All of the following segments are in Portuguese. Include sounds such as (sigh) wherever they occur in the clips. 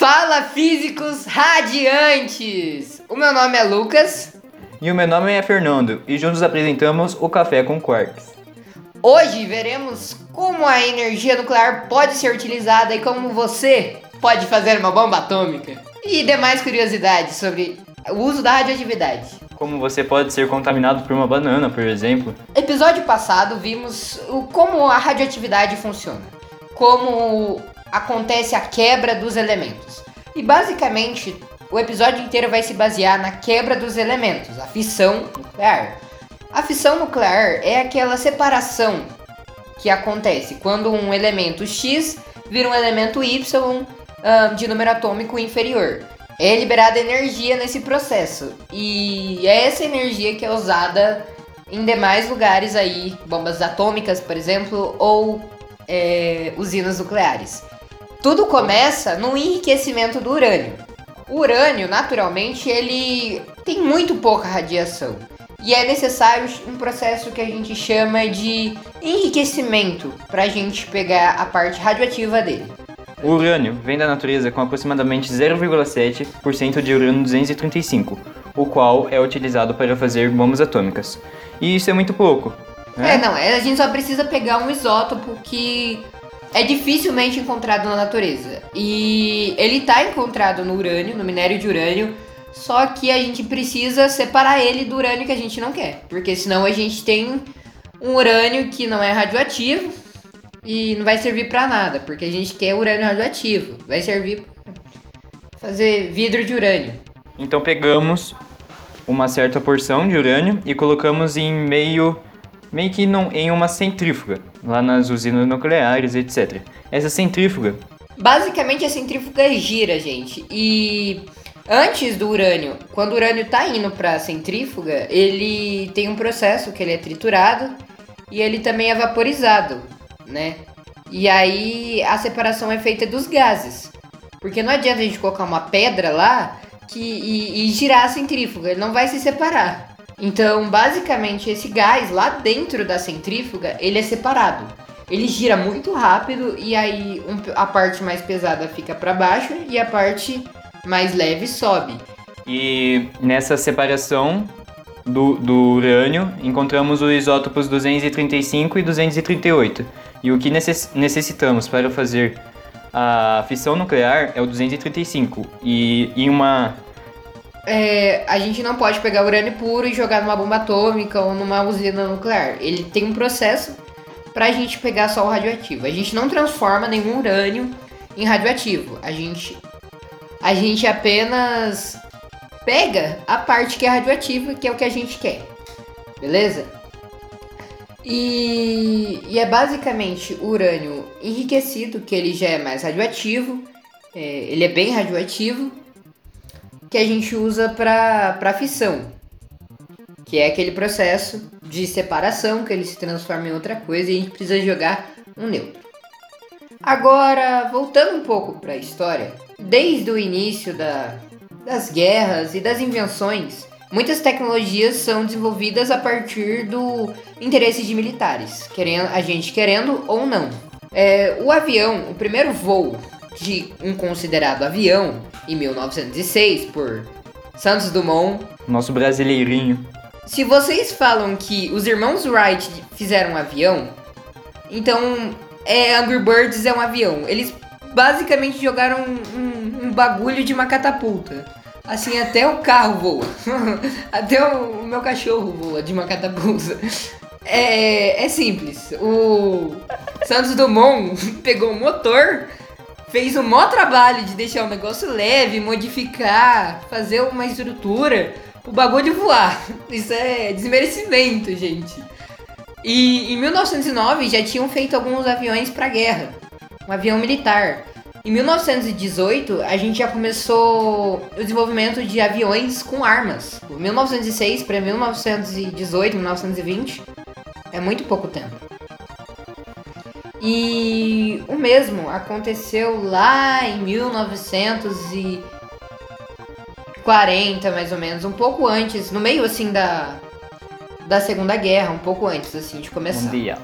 Fala físicos radiantes! O meu nome é Lucas. E o meu nome é Fernando e juntos apresentamos o Café com Quarks. Hoje veremos como a energia nuclear pode ser utilizada e como você pode fazer uma bomba atômica. E demais curiosidades sobre o uso da radioatividade. Como você pode ser contaminado por uma banana, por exemplo. Episódio passado vimos o, como a radioatividade funciona, como acontece a quebra dos elementos. E basicamente o episódio inteiro vai se basear na quebra dos elementos, a fissão nuclear. A fissão nuclear é aquela separação que acontece quando um elemento X vira um elemento Y uh, de número atômico inferior. É liberada energia nesse processo. E é essa energia que é usada em demais lugares aí, bombas atômicas, por exemplo, ou é, usinas nucleares. Tudo começa no enriquecimento do urânio. O urânio, naturalmente, ele tem muito pouca radiação. E é necessário um processo que a gente chama de enriquecimento para a gente pegar a parte radioativa dele. O urânio vem da natureza com aproximadamente 0,7% de urânio 235, o qual é utilizado para fazer bombas atômicas. E isso é muito pouco. Né? É, não, é, a gente só precisa pegar um isótopo que é dificilmente encontrado na natureza. E ele está encontrado no urânio, no minério de urânio, só que a gente precisa separar ele do urânio que a gente não quer, porque senão a gente tem um urânio que não é radioativo e não vai servir para nada, porque a gente quer urânio radioativo, vai servir para fazer vidro de urânio. Então pegamos uma certa porção de urânio e colocamos em meio meio que não, em uma centrífuga, lá nas usinas nucleares, etc. Essa centrífuga. Basicamente a centrífuga gira, gente. E antes do urânio, quando o urânio está indo para a centrífuga, ele tem um processo que ele é triturado e ele também é vaporizado, né? E aí a separação é feita dos gases. Porque não adianta a gente colocar uma pedra lá que, e, e girar a centrífuga, ele não vai se separar. Então, basicamente, esse gás lá dentro da centrífuga, ele é separado. Ele gira muito rápido e aí um, a parte mais pesada fica para baixo e a parte mais leve sobe. E nessa separação do, do urânio, encontramos os isótopos 235 e 238. E o que necess, necessitamos para fazer a fissão nuclear é o 235. E em uma é, a gente não pode pegar urânio puro e jogar numa bomba atômica ou numa usina nuclear. Ele tem um processo pra gente pegar só o radioativo. A gente não transforma nenhum urânio em radioativo. A gente, a gente apenas pega a parte que é radioativa, que é o que a gente quer. Beleza? E, e é basicamente urânio enriquecido, que ele já é mais radioativo. É, ele é bem radioativo que a gente usa para fissão, que é aquele processo de separação que ele se transforma em outra coisa e a gente precisa jogar um neutro. Agora, voltando um pouco para a história, desde o início da, das guerras e das invenções, muitas tecnologias são desenvolvidas a partir do interesse de militares, querendo, a gente querendo ou não. É, o avião, o primeiro voo de um considerado avião, em 1906 por Santos Dumont. Nosso brasileirinho. Se vocês falam que os irmãos Wright fizeram um avião, então é, Angry Birds é um avião. Eles basicamente jogaram um, um, um bagulho de uma catapulta. Assim, até o carro voa. (laughs) até o, o, meu cachorro voa de uma catapulta. É, é simples. O Santos Dumont (laughs) pegou o motor fez um maior trabalho de deixar o negócio leve, modificar, fazer uma estrutura, o bagulho voar. (laughs) Isso é desmerecimento, gente. E em 1909 já tinham feito alguns aviões para guerra, um avião militar. Em 1918 a gente já começou o desenvolvimento de aviões com armas. 1906 para 1918, 1920 é muito pouco tempo. E o mesmo aconteceu lá em 1940, mais ou menos, um pouco antes, no meio assim da da Segunda Guerra, um pouco antes assim de começar. Mundial.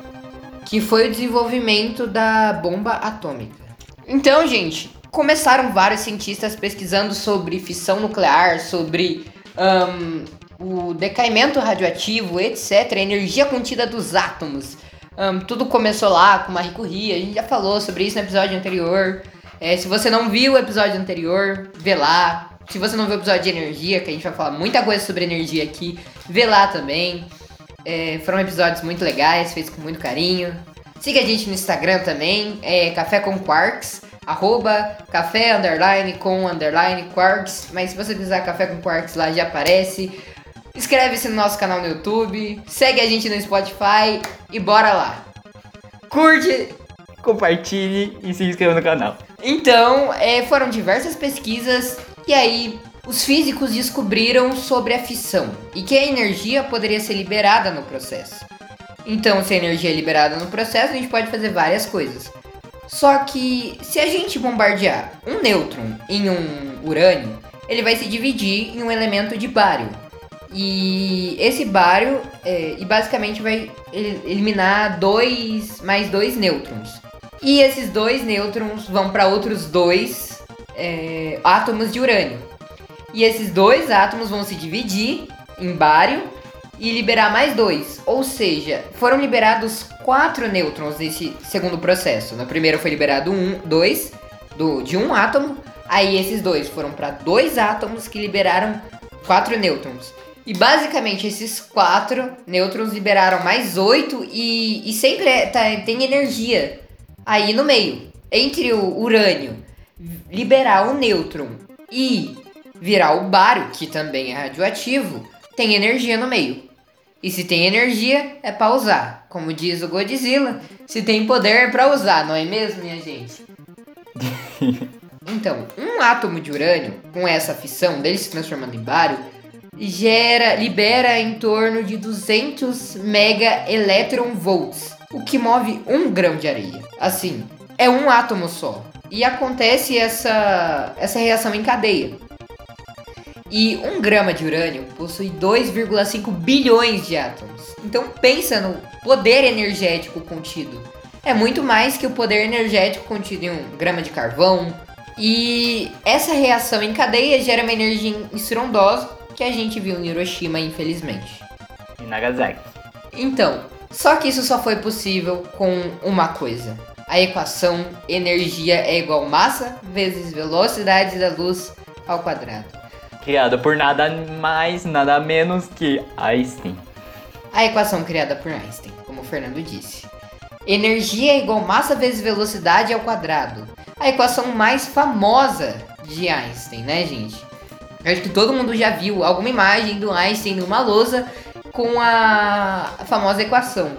Que foi o desenvolvimento da bomba atômica. Então, gente, começaram vários cientistas pesquisando sobre fissão nuclear, sobre um, o decaimento radioativo, etc., a energia contida dos átomos. Um, tudo começou lá com Marie Curie, a gente já falou sobre isso no episódio anterior. É, se você não viu o episódio anterior, vê lá. Se você não viu o episódio de energia, que a gente vai falar muita coisa sobre energia aqui, vê lá também. É, foram episódios muito legais, feitos com muito carinho. Siga a gente no Instagram também, é Café com Quarks, arroba café underline com underline quarks. Mas se você precisar Café com Quarks lá já aparece. Inscreve-se no nosso canal no YouTube, segue a gente no Spotify e bora lá. Curte, compartilhe e se inscreva no canal. Então, é, foram diversas pesquisas e aí os físicos descobriram sobre a fissão e que a energia poderia ser liberada no processo. Então, se a energia é liberada no processo, a gente pode fazer várias coisas. Só que se a gente bombardear um nêutron em um urânio, ele vai se dividir em um elemento de bário. E esse bário é, e basicamente vai eliminar dois mais dois nêutrons. E esses dois nêutrons vão para outros dois é, átomos de urânio. E esses dois átomos vão se dividir em bário e liberar mais dois. Ou seja, foram liberados quatro nêutrons nesse segundo processo. No primeiro foi liberado um, dois do, de um átomo. Aí esses dois foram para dois átomos que liberaram quatro nêutrons. E basicamente esses quatro nêutrons liberaram mais oito e, e sempre é, tá, tem energia aí no meio. Entre o urânio liberar o nêutron e virar o bário, que também é radioativo, tem energia no meio. E se tem energia, é para usar. Como diz o Godzilla, se tem poder é para usar, não é mesmo, minha gente? (laughs) então, um átomo de urânio, com essa fissão dele se transformando em bário, gera, libera em torno de 200 mega electron volts, o que move um grão de areia. Assim, é um átomo só. E acontece essa, essa reação em cadeia. E um grama de urânio possui 2,5 bilhões de átomos. Então pensa no poder energético contido. É muito mais que o poder energético contido em um grama de carvão. E essa reação em cadeia gera uma energia estrondosa que a gente viu em Hiroshima, infelizmente. E Nagasaki. Então, só que isso só foi possível com uma coisa. A equação energia é igual massa vezes velocidade da luz ao quadrado criada por nada mais, nada menos que Einstein. A equação criada por Einstein, como o Fernando disse. Energia é igual massa vezes velocidade ao quadrado. A equação mais famosa de Einstein, né, gente? Eu acho que todo mundo já viu alguma imagem do Einstein numa lousa com a famosa equação.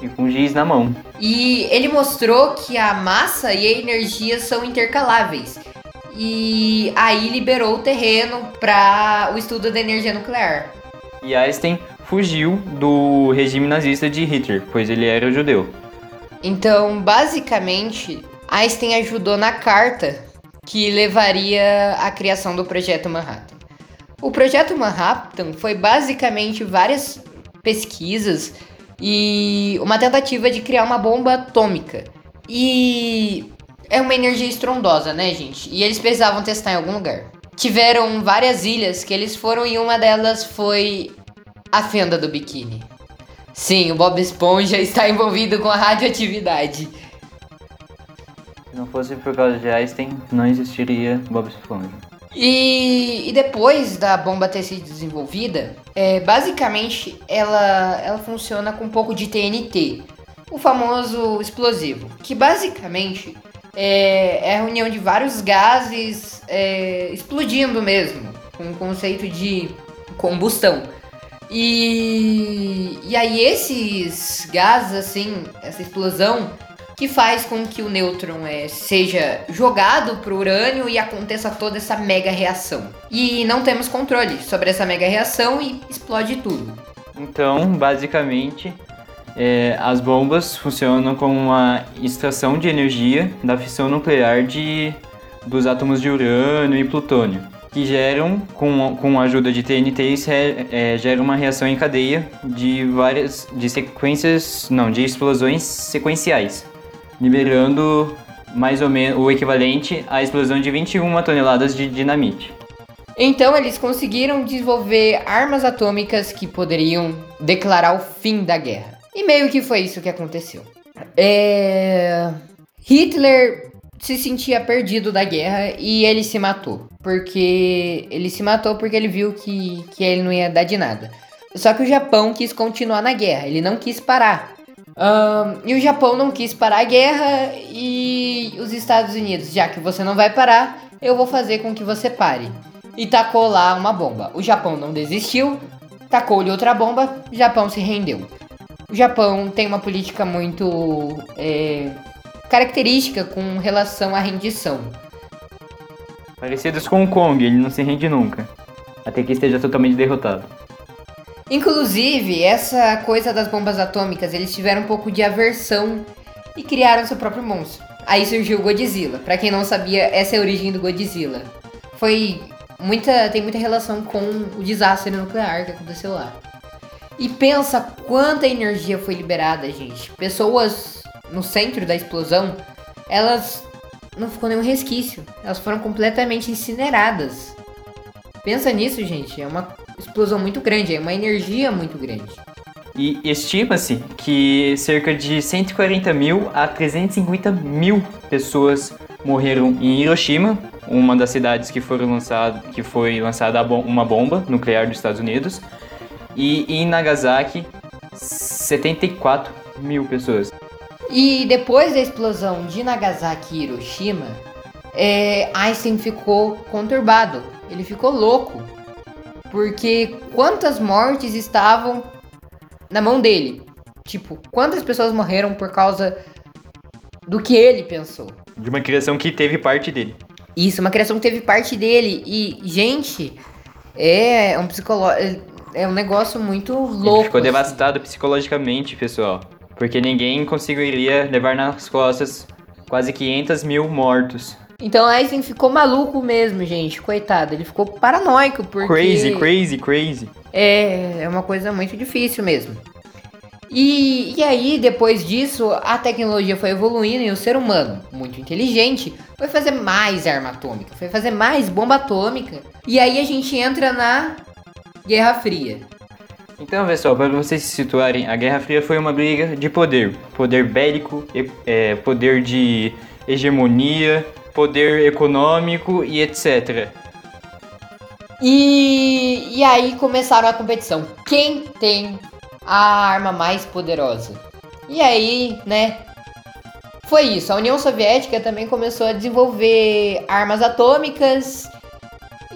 E com giz na mão. E ele mostrou que a massa e a energia são intercaláveis e aí liberou o terreno para o estudo da energia nuclear. E Einstein fugiu do regime nazista de Hitler, pois ele era judeu. Então, basicamente, Einstein ajudou na carta que levaria à criação do Projeto Manhattan. O Projeto Manhattan foi basicamente várias pesquisas e uma tentativa de criar uma bomba atômica. E é uma energia estrondosa, né, gente? E eles precisavam testar em algum lugar. Tiveram várias ilhas que eles foram e uma delas foi a fenda do biquíni. Sim, o Bob Esponja (laughs) está envolvido com a radioatividade. Se não fosse por causa de Einstein, não existiria Bob Esponja. E, e depois da bomba ter sido desenvolvida, é, basicamente ela, ela funciona com um pouco de TNT, o famoso explosivo, que basicamente é, é a reunião de vários gases é, explodindo mesmo, com o conceito de combustão. E, e aí esses gases, assim, essa explosão, que faz com que o nêutron é, seja jogado para o urânio e aconteça toda essa mega reação. E não temos controle sobre essa mega reação e explode tudo. Então, basicamente, é, as bombas funcionam como uma extração de energia da fissão nuclear de, dos átomos de urânio e plutônio, que geram, com, com a ajuda de TNTs, é, uma reação em cadeia de várias de sequências, não, de explosões sequenciais, liberando mais ou menos o equivalente à explosão de 21 toneladas de dinamite. Então eles conseguiram desenvolver armas atômicas que poderiam declarar o fim da guerra. E meio que foi isso que aconteceu. É... Hitler se sentia perdido da guerra e ele se matou. Porque ele se matou porque ele viu que, que ele não ia dar de nada. Só que o Japão quis continuar na guerra, ele não quis parar. Um, e o Japão não quis parar a guerra e os Estados Unidos, já que você não vai parar, eu vou fazer com que você pare. E tacou lá uma bomba. O Japão não desistiu, tacou-lhe outra bomba, o Japão se rendeu. O Japão tem uma política muito é, característica com relação à rendição. Parecidos com Hong Kong, ele não se rende nunca, até que esteja totalmente derrotado. Inclusive, essa coisa das bombas atômicas, eles tiveram um pouco de aversão e criaram seu próprio monstro. Aí surgiu o Godzilla. Para quem não sabia, essa é a origem do Godzilla. Foi muita tem muita relação com o desastre nuclear que aconteceu lá. E pensa quanta energia foi liberada, gente. Pessoas no centro da explosão, elas não ficou nenhum resquício. Elas foram completamente incineradas. Pensa nisso, gente. É uma explosão muito grande, é uma energia muito grande. E estima-se que cerca de 140 mil a 350 mil pessoas morreram em Hiroshima, uma das cidades que, foram lançado, que foi lançada uma bomba nuclear dos Estados Unidos, e em Nagasaki, 74 mil pessoas. E depois da explosão de Nagasaki e Hiroshima, é, Einstein ficou conturbado, ele ficou louco, porque quantas mortes estavam na mão dele? Tipo, quantas pessoas morreram por causa do que ele pensou? De uma criação que teve parte dele. Isso, uma criação que teve parte dele. E, gente, é um psicológico. É um negócio muito louco. Ele ficou assim. devastado psicologicamente, pessoal. Porque ninguém conseguiria levar nas costas quase 500 mil mortos. Então Einstein ficou maluco mesmo, gente. Coitado, ele ficou paranoico porque. Crazy, crazy, crazy. É, é uma coisa muito difícil mesmo. E, e aí, depois disso, a tecnologia foi evoluindo e o ser humano, muito inteligente, foi fazer mais arma atômica, foi fazer mais bomba atômica. E aí a gente entra na Guerra Fria. Então, pessoal, para vocês se situarem, a Guerra Fria foi uma briga de poder. Poder bélico, é, poder de hegemonia, poder econômico e etc. E, e aí começaram a competição. Quem tem a arma mais poderosa? E aí, né? Foi isso. A União Soviética também começou a desenvolver armas atômicas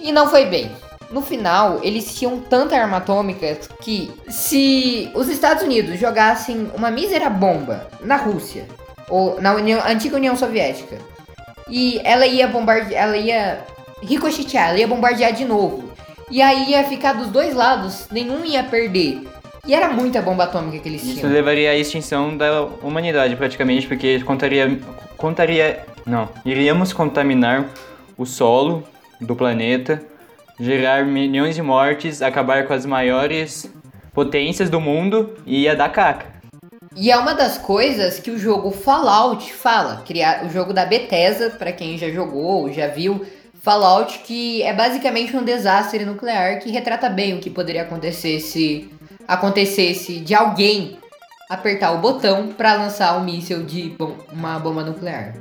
e não foi bem. No final, eles tinham tanta arma atômica que se os Estados Unidos jogassem uma mísera bomba na Rússia ou na União, antiga União Soviética e ela ia bombardear, ela ia ricochetear, ela ia bombardear de novo. E aí ia ficar dos dois lados, nenhum ia perder. E era muita bomba atômica que eles tinham. Isso levaria à extinção da humanidade praticamente, porque contaria, contaria, não, iríamos contaminar o solo do planeta, gerar milhões de mortes, acabar com as maiores potências do mundo e ia dar caca. E é uma das coisas que o jogo Fallout fala, criar o jogo da Bethesda, para quem já jogou, já viu, Fallout que é basicamente um desastre nuclear que retrata bem o que poderia acontecer se acontecesse de alguém apertar o botão para lançar um míssil de bom, uma bomba nuclear.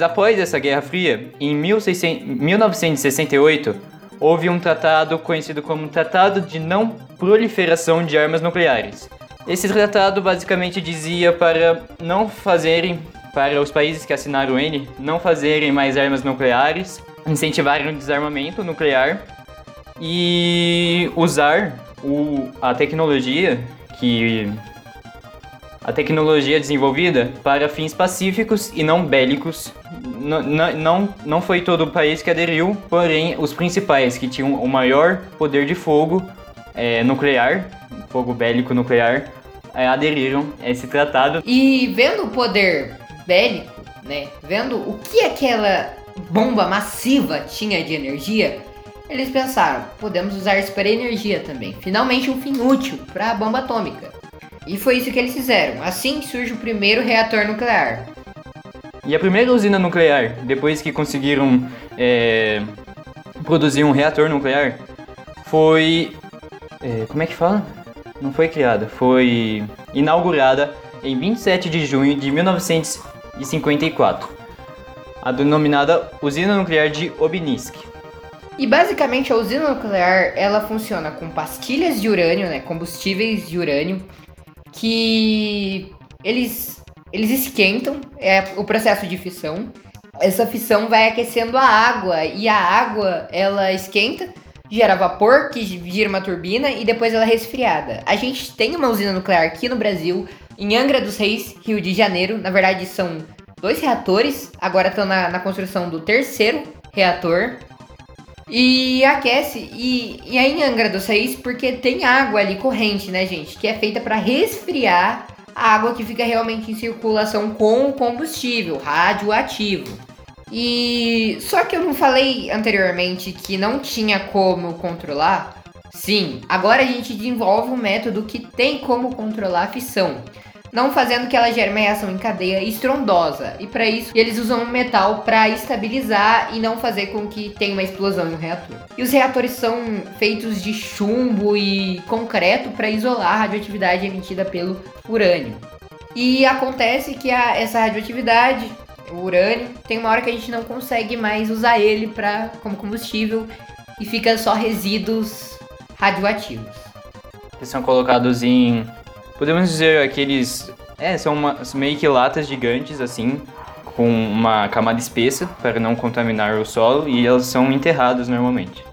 Após essa Guerra Fria, em 1600, 1968, houve um tratado conhecido como Tratado de Não Proliferação de Armas Nucleares, esse tratado basicamente dizia para não fazerem, para os países que assinaram ele, não fazerem mais armas nucleares, incentivarem o desarmamento nuclear e usar o, a tecnologia que a tecnologia desenvolvida para fins pacíficos e não bélicos. N não, não foi todo o país que aderiu, porém os principais que tinham o maior poder de fogo é, nuclear fogo bélico nuclear, é, aderiram a esse tratado. E vendo o poder bélico, né, vendo o que aquela bomba massiva tinha de energia, eles pensaram, podemos usar isso para energia também. Finalmente um fim útil para a bomba atômica. E foi isso que eles fizeram. Assim surge o primeiro reator nuclear. E a primeira usina nuclear, depois que conseguiram é, produzir um reator nuclear, foi. É, como é que fala? Não foi criada, foi inaugurada em 27 de junho de 1954, a denominada Usina Nuclear de Obninsk. E basicamente a usina nuclear ela funciona com pastilhas de urânio, né, combustíveis de urânio, que eles eles esquentam, é o processo de fissão. Essa fissão vai aquecendo a água e a água ela esquenta, gera vapor que gira uma turbina e depois ela é resfriada. A gente tem uma usina nuclear aqui no Brasil, em Angra dos Reis, Rio de Janeiro. Na verdade são dois reatores, agora estão na, na construção do terceiro reator. E aquece, e, e aí em Angra dos Reis, porque tem água ali corrente, né, gente? Que é feita para resfriar a água que fica realmente em circulação com o combustível radioativo. E só que eu não falei anteriormente que não tinha como controlar. Sim, agora a gente desenvolve um método que tem como controlar a fissão não fazendo que ela gere uma reação em cadeia estrondosa. E para isso, eles usam um metal para estabilizar e não fazer com que tenha uma explosão no reator. E os reatores são feitos de chumbo e concreto para isolar a radioatividade emitida pelo urânio. E acontece que a, essa radioatividade, o urânio, tem uma hora que a gente não consegue mais usar ele pra, como combustível e fica só resíduos radioativos. Eles são colocados em Podemos dizer aqueles. É, são uma, meio que latas gigantes, assim, com uma camada espessa para não contaminar o solo e elas são enterradas normalmente.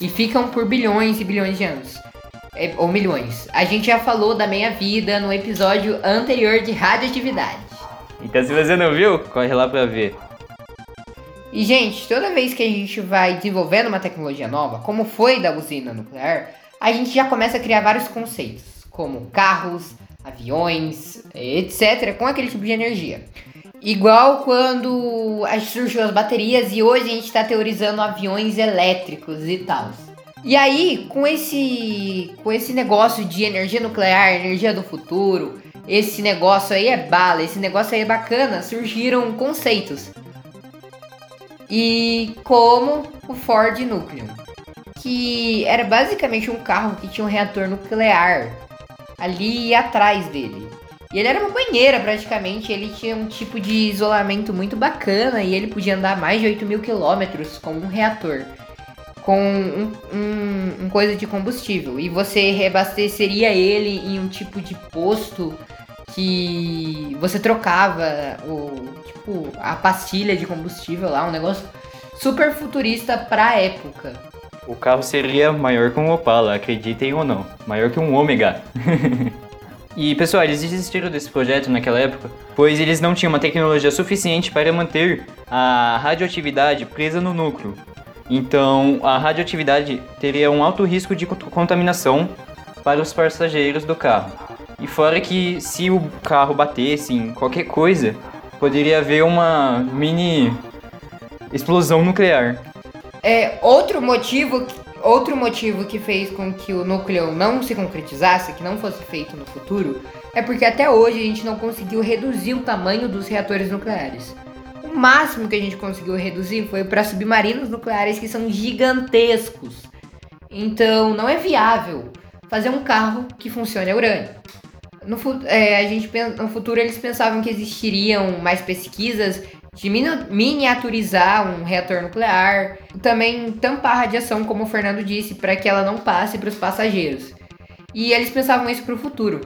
E ficam por bilhões e bilhões de anos. É, ou milhões. A gente já falou da meia-vida no episódio anterior de radioatividade. Então se você não viu, corre lá pra ver. E gente, toda vez que a gente vai desenvolvendo uma tecnologia nova, como foi da usina nuclear, a gente já começa a criar vários conceitos como carros, aviões, etc., com aquele tipo de energia. Igual quando surgiu as baterias e hoje a gente está teorizando aviões elétricos e tal. E aí, com esse, com esse negócio de energia nuclear, energia do futuro, esse negócio aí é bala, esse negócio aí é bacana, surgiram conceitos. E como o Ford Nucleon, que era basicamente um carro que tinha um reator nuclear ali atrás dele. E ele era uma banheira praticamente, ele tinha um tipo de isolamento muito bacana e ele podia andar mais de 8 mil quilômetros com um reator, com um, um, um, coisa de combustível. E você reabasteceria ele em um tipo de posto que você trocava o, tipo, a pastilha de combustível lá, um negócio super futurista pra época. O carro seria maior que um Opala, acreditem ou não. Maior que um Ômega. (laughs) e pessoal, eles desistiram desse projeto naquela época, pois eles não tinham uma tecnologia suficiente para manter a radioatividade presa no núcleo. Então, a radioatividade teria um alto risco de contaminação para os passageiros do carro. E fora que se o carro batesse em qualquer coisa, poderia haver uma mini explosão nuclear. É, outro motivo, outro motivo que fez com que o núcleo não se concretizasse, que não fosse feito no futuro, é porque até hoje a gente não conseguiu reduzir o tamanho dos reatores nucleares. O máximo que a gente conseguiu reduzir foi para submarinos nucleares que são gigantescos. Então não é viável fazer um carro que funcione a urânio. No, é, a gente, no futuro eles pensavam que existiriam mais pesquisas de miniaturizar um reator nuclear, também tampar a radiação, como o Fernando disse, para que ela não passe para os passageiros. E eles pensavam isso para o futuro.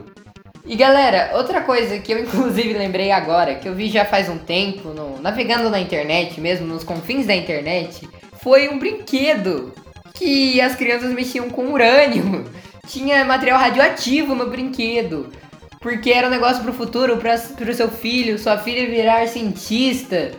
E galera, outra coisa que eu inclusive lembrei agora, que eu vi já faz um tempo, no, navegando na internet mesmo, nos confins da internet, foi um brinquedo que as crianças mexiam com urânio. (laughs) Tinha material radioativo no brinquedo. Porque era um negócio pro futuro, pra, pro seu filho, sua filha virar cientista.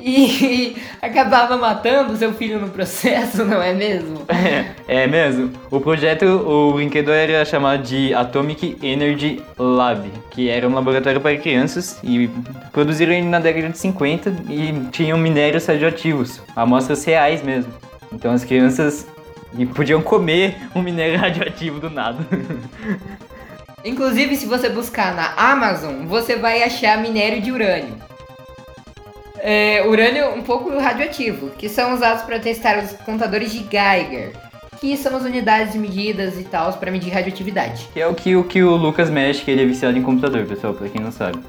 E acabava matando seu filho no processo, não é mesmo? É, é mesmo. O projeto, o brinquedo era chamado de Atomic Energy Lab, que era um laboratório para crianças e produziram ele na década de 50 e tinham minérios radioativos, amostras reais mesmo. Então as crianças podiam comer um minério (laughs) radioativo do nada. Inclusive, se você buscar na Amazon, você vai achar minério de urânio. É, urânio um pouco radioativo, que são usados para testar os contadores de Geiger, que são as unidades de medidas e tal para medir radioatividade. Que é o que, o que o Lucas mexe, que ele é viciado em computador, pessoal, pra quem não sabe.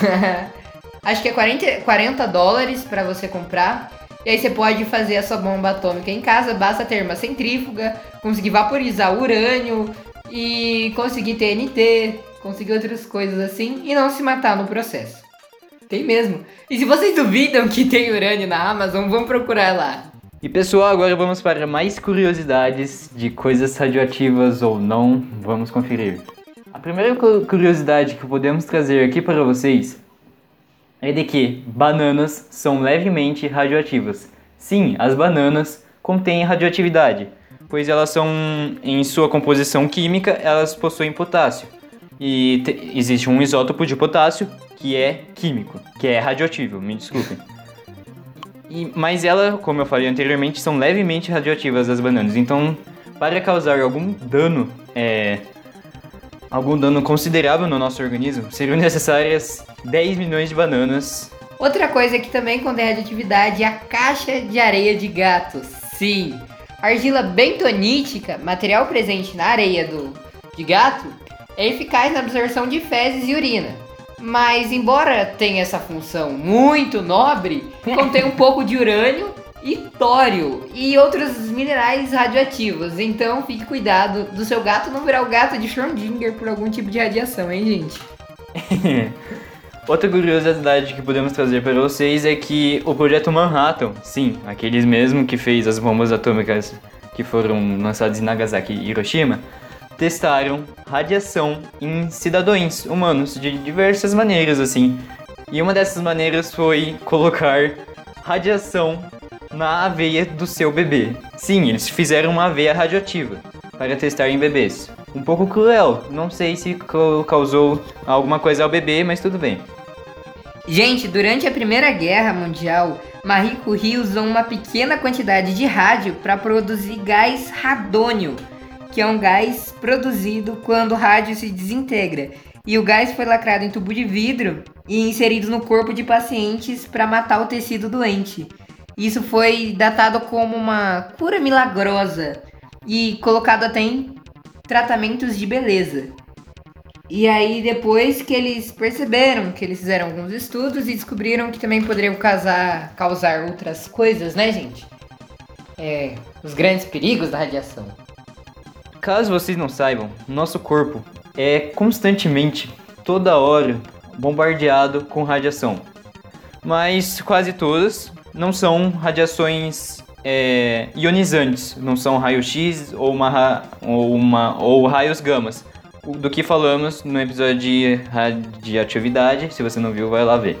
(laughs) Acho que é 40, 40 dólares para você comprar. E aí você pode fazer a sua bomba atômica em casa, basta ter uma centrífuga, conseguir vaporizar urânio e conseguir TNT, conseguir outras coisas assim e não se matar no processo. Tem mesmo. E se vocês duvidam que tem urânio na Amazon, vão procurar lá. E pessoal, agora vamos para mais curiosidades de coisas radioativas ou não. Vamos conferir. A primeira curiosidade que podemos trazer aqui para vocês é de que bananas são levemente radioativas. Sim, as bananas contêm radioatividade, pois elas são, em sua composição química, elas possuem potássio. E existe um isótopo de potássio que é químico, que é radioativo, me desculpem. E, mas ela, como eu falei anteriormente, são levemente radioativas as bananas. Então, para causar algum dano, é, algum dano considerável no nosso organismo, seriam (laughs) necessárias 10 milhões de bananas. Outra coisa que também contém radioatividade é a caixa de areia de gato. Sim, argila bentonítica, material presente na areia do, de gato, é eficaz na absorção de fezes e urina. Mas, embora tenha essa função muito nobre, (laughs) contém um pouco de urânio e tório e outros minerais radioativos. Então, fique cuidado do seu gato não virar o gato de Schrödinger por algum tipo de radiação, hein, gente? (laughs) Outra curiosidade que podemos trazer para vocês é que o projeto Manhattan, sim, aqueles mesmo que fez as bombas atômicas que foram lançadas em Nagasaki e Hiroshima, testaram radiação em cidadãos humanos de diversas maneiras, assim. E uma dessas maneiras foi colocar radiação na aveia do seu bebê. Sim, eles fizeram uma aveia radioativa para testar em bebês. Um pouco cruel, não sei se causou alguma coisa ao bebê, mas tudo bem. Gente, durante a Primeira Guerra Mundial, Marie Curie usou uma pequena quantidade de rádio para produzir gás radônio que é um gás produzido quando o rádio se desintegra. E o gás foi lacrado em tubo de vidro e inserido no corpo de pacientes para matar o tecido doente. Isso foi datado como uma cura milagrosa e colocado até em tratamentos de beleza. E aí depois que eles perceberam que eles fizeram alguns estudos e descobriram que também poderiam causar, causar outras coisas, né, gente? É, os grandes perigos da radiação. Caso vocês não saibam, nosso corpo é constantemente, toda hora, bombardeado com radiação. Mas quase todas não são radiações é, ionizantes, não são raio-x ou, uma, ou, uma, ou raios gamas. Do que falamos no episódio de radioatividade, se você não viu, vai lá ver.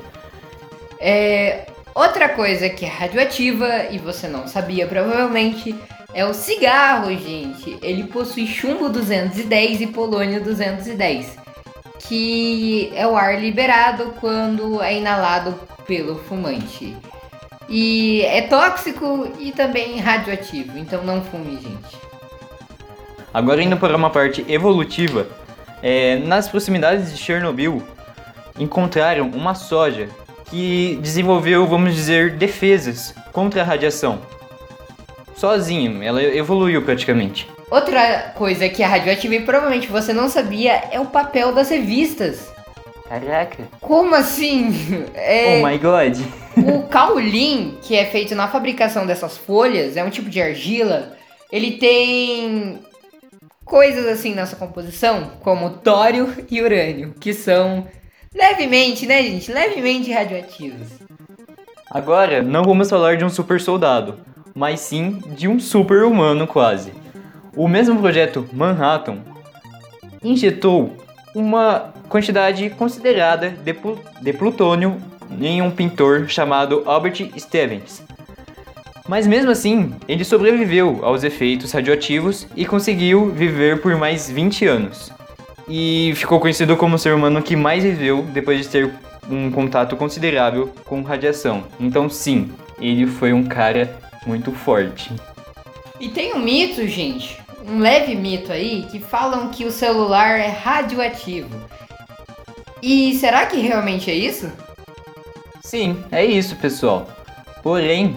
É, outra coisa que é radioativa e você não sabia provavelmente é o cigarro, gente. Ele possui chumbo 210 e polônio 210, que é o ar liberado quando é inalado pelo fumante. E é tóxico e também radioativo, então não fume, gente. Agora indo para uma parte evolutiva, é, nas proximidades de Chernobyl encontraram uma soja que desenvolveu, vamos dizer, defesas contra a radiação sozinho, ela evoluiu praticamente. Outra coisa que é radioativa e provavelmente você não sabia é o papel das revistas. Caraca. Como assim? (laughs) É... Oh my god. (laughs) o caulin, que é feito na fabricação dessas folhas, é um tipo de argila. Ele tem coisas assim na sua composição, como tório e urânio, que são levemente, né, gente? Levemente radioativos. Agora, não vamos falar de um super soldado, mas sim de um super-humano quase. O mesmo projeto Manhattan injetou uma quantidade considerada de, de plutônio em um pintor chamado Albert Stevens. Mas mesmo assim, ele sobreviveu aos efeitos radioativos e conseguiu viver por mais 20 anos. E ficou conhecido como o ser humano que mais viveu depois de ter um contato considerável com radiação. Então, sim, ele foi um cara muito forte. E tem um mito, gente, um leve mito aí, que falam que o celular é radioativo. E será que realmente é isso? Sim, é isso, pessoal. Porém,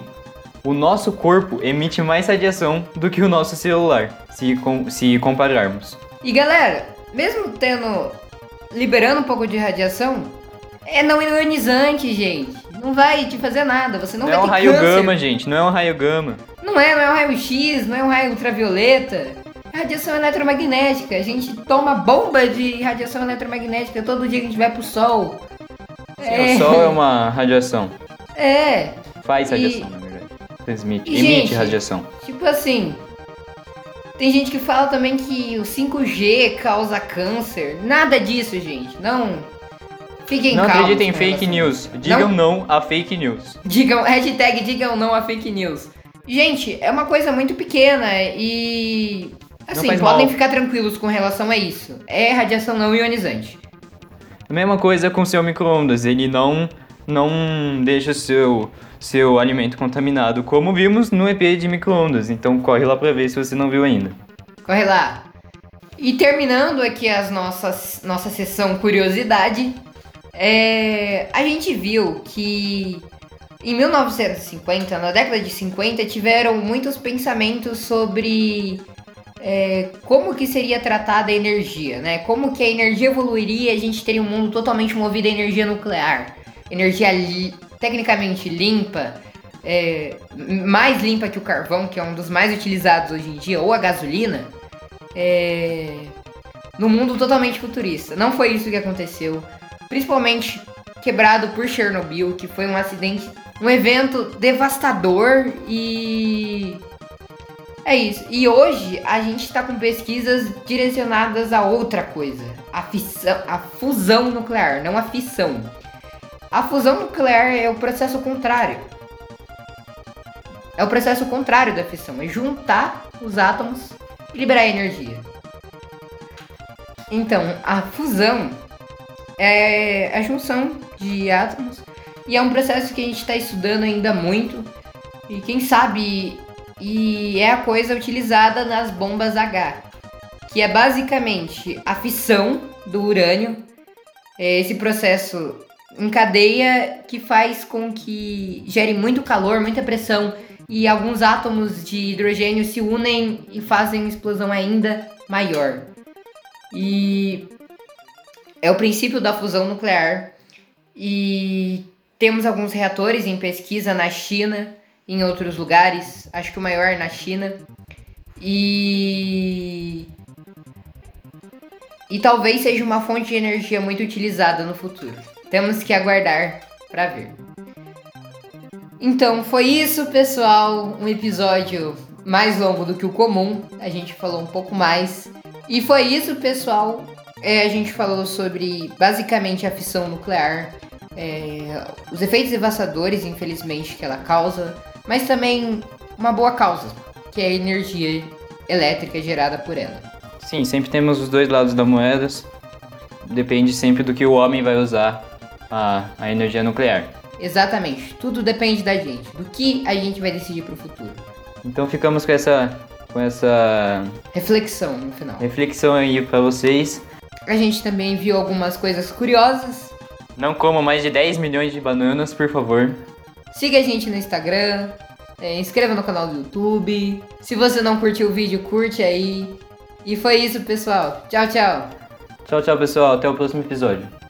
o nosso corpo emite mais radiação do que o nosso celular, se, com, se compararmos. E galera, mesmo tendo. liberando um pouco de radiação, é não ionizante, gente. Não vai te fazer nada, você não, Não, é vai um ter raio câncer. gama, gente, não é um raio gama. Não é, não é um raio-x, não é um raio ultravioleta. É radiação eletromagnética. A gente toma bomba de radiação eletromagnética todo dia que a gente vai pro sol. Sim, O sol é uma radiação. É, Faz E- radiação, na verdade. Transmite, E, emite gente, radiação. tipo assim. Tem gente que fala também que o 5G causa câncer. Nada disso, gente. Não. Fiquem Não calmos acreditem em fake news. Digam não a fake news. Digam, hashtag digam não a fake news. Gente, é uma coisa muito pequena e. Assim, podem mal. ficar tranquilos com relação a isso. É radiação não ionizante. A mesma coisa com o seu micro-ondas, ele não, não deixa seu, seu alimento contaminado, como vimos no EP de micro-ondas. Então corre lá pra ver se você não viu ainda. Corre lá. E terminando aqui as nossas nossa sessão curiosidade, é, a gente viu que em 1950, na década de 50, tiveram muitos pensamentos sobre é, como que seria tratada a energia, né? Como que a energia evoluiria e a gente teria um mundo totalmente movido a energia nuclear. Energia li- tecnicamente limpa, é, mais limpa que o carvão, que é um dos mais utilizados hoje em dia, ou a gasolina, é, no mundo totalmente futurista. Não foi isso que aconteceu. Principalmente quebrado por Chernobyl, que foi um acidente, um evento devastador e. É isso. E hoje a gente tá com pesquisas direcionadas a outra coisa. A, fissão, a fusão nuclear, não a fissão. A fusão nuclear é o processo contrário. É o processo contrário da fissão, é juntar os átomos e liberar energia. Então, a fusão é a junção de átomos. E é um processo que a gente está estudando ainda muito. E quem sabe e é a coisa utilizada nas bombas H, que é basicamente a fissão do urânio, é esse processo em cadeia que faz com que gere muito calor, muita pressão e alguns átomos de hidrogênio se unem e fazem uma explosão ainda maior. E é o princípio da fusão nuclear. E temos alguns reatores em pesquisa na China, em outros lugares, acho que o maior é na China. E e talvez seja uma fonte de energia muito utilizada no futuro. Temos que aguardar para ver. Então foi isso, pessoal. Um episódio mais longo do que o comum. A gente falou um pouco mais. E foi isso, pessoal. É, a gente falou sobre basicamente a fissão nuclear, é, os efeitos devastadores, infelizmente, que ela causa, mas também uma boa causa, que é a energia elétrica gerada por ela. Sim, sempre temos os dois lados da moeda. Depende sempre do que o homem vai usar a, a energia nuclear. Exatamente, tudo depende da gente, do que a gente vai decidir pro futuro. Então ficamos com essa, com essa Reflexão no final. reflexão aí pra vocês. A gente também viu algumas coisas curiosas. Não comam mais de 10 milhões de bananas, por favor. Siga a gente no Instagram, é, inscreva no canal do YouTube. Se você não curtiu o vídeo, curte aí. E foi isso, pessoal. Tchau, tchau. Tchau, tchau, pessoal. Até o próximo episódio.